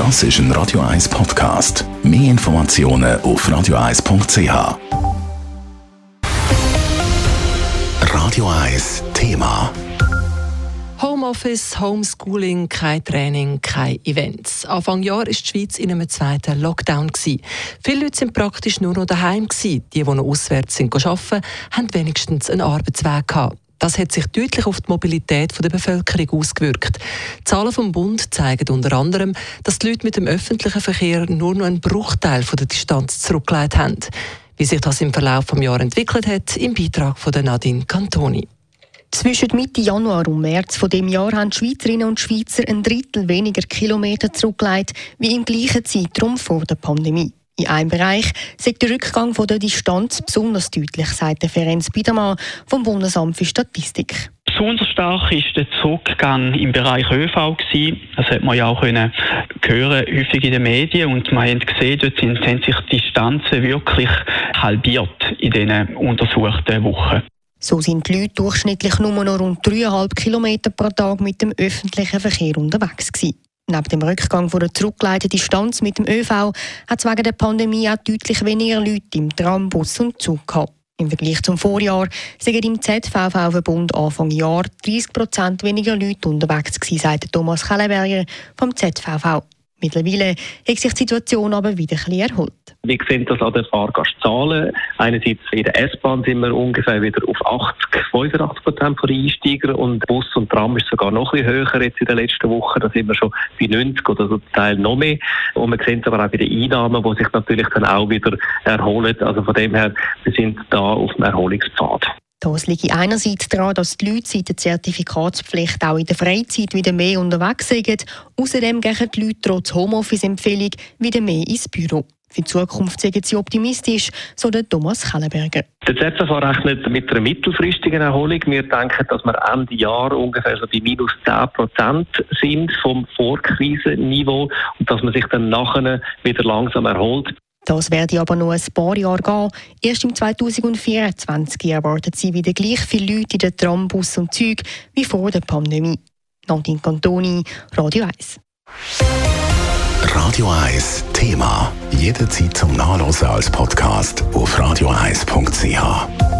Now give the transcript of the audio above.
Das ist ein Radio 1 Podcast. Mehr Informationen auf radio1.ch. Radio 1 Thema. Homeoffice, Homeschooling, kein Training, keine Events. Anfang Jahr war die Schweiz in einem zweiten Lockdown. Viele Leute sind praktisch nur noch daheim. Die, die noch auswärts sind arbeiten, haben wenigstens einen Arbeitsweg gehabt. Das hat sich deutlich auf die Mobilität der Bevölkerung ausgewirkt. Die Zahlen vom Bund zeigen unter anderem, dass die Leute mit dem öffentlichen Verkehr nur noch einen Bruchteil der Distanz zurückgelegt haben. Wie sich das im Verlauf des Jahres entwickelt hat, im Beitrag von Nadine Cantoni. Zwischen Mitte Januar und März von dem Jahr haben die Schweizerinnen und Schweizer ein Drittel weniger Kilometer zurückgelegt wie im gleichen Zeitraum vor der Pandemie. In einem Bereich sieht der Rückgang von der Distanz besonders deutlich, sagt der Ferenc Biedermann vom Bundesamt für Statistik. Besonders stark ist der Zurückgang im Bereich ÖV gewesen. Das hat man ja auch können hören, häufig in den Medien. Und man hat gesehen, dort sind, haben sich die Distanzen wirklich halbiert in diesen untersuchten Wochen. So sind die Leute durchschnittlich nur noch rund 3,5 Kilometer pro Tag mit dem öffentlichen Verkehr unterwegs gewesen. Neben dem Rückgang von der zurückgeleiteten Distanz mit dem ÖV hat es wegen der Pandemie auch deutlich weniger Leute im Tram, Bus und Zug gehabt. Im Vergleich zum Vorjahr sind im ZVV-Verbund Anfang Jahr 30 Prozent weniger Leute unterwegs gewesen, sagt Thomas Kellenberger vom ZVV. Mittlerweile hat sich die Situation aber wieder ein bisschen erholt. Wir sehen das an den Fahrgastzahlen. Einerseits in der S-Bahn sind wir ungefähr wieder auf 80, 85 Prozent von Einsteigern und Bus und Tram ist sogar noch ein bisschen höher jetzt in den letzten Wochen. Da sind wir schon bei 90 oder so Teil noch mehr. Und wir sehen es aber auch bei den Einnahmen, die sich natürlich dann auch wieder erholen. Also von dem her, wir sind da auf dem Erholungspfad. Das liegt einerseits daran, dass die Leute seit der Zertifikatspflicht auch in der Freizeit wieder mehr unterwegs sind. Außerdem gehen die Leute trotz Homeoffice-Empfehlung wieder mehr ins Büro. Für die Zukunft sind sie optimistisch, so der Thomas Kellenberger. Der ZV rechnet mit einer mittelfristigen Erholung. Wir denken, dass wir Ende Jahr ungefähr so bei minus 10 Prozent sind vom Vorkrisenniveau und dass man sich dann nachher wieder langsam erholt. Das werde aber noch ein paar Jahre gehen. Erst im 2024 erwarten sie wieder gleich viele Leute in den Tram, Bus und Zügen wie vor der Pandemie. Nadine Cantoni, Radio 1. Radio 1 Thema. Jederzeit zum Nachlesen als Podcast auf radio1.ch.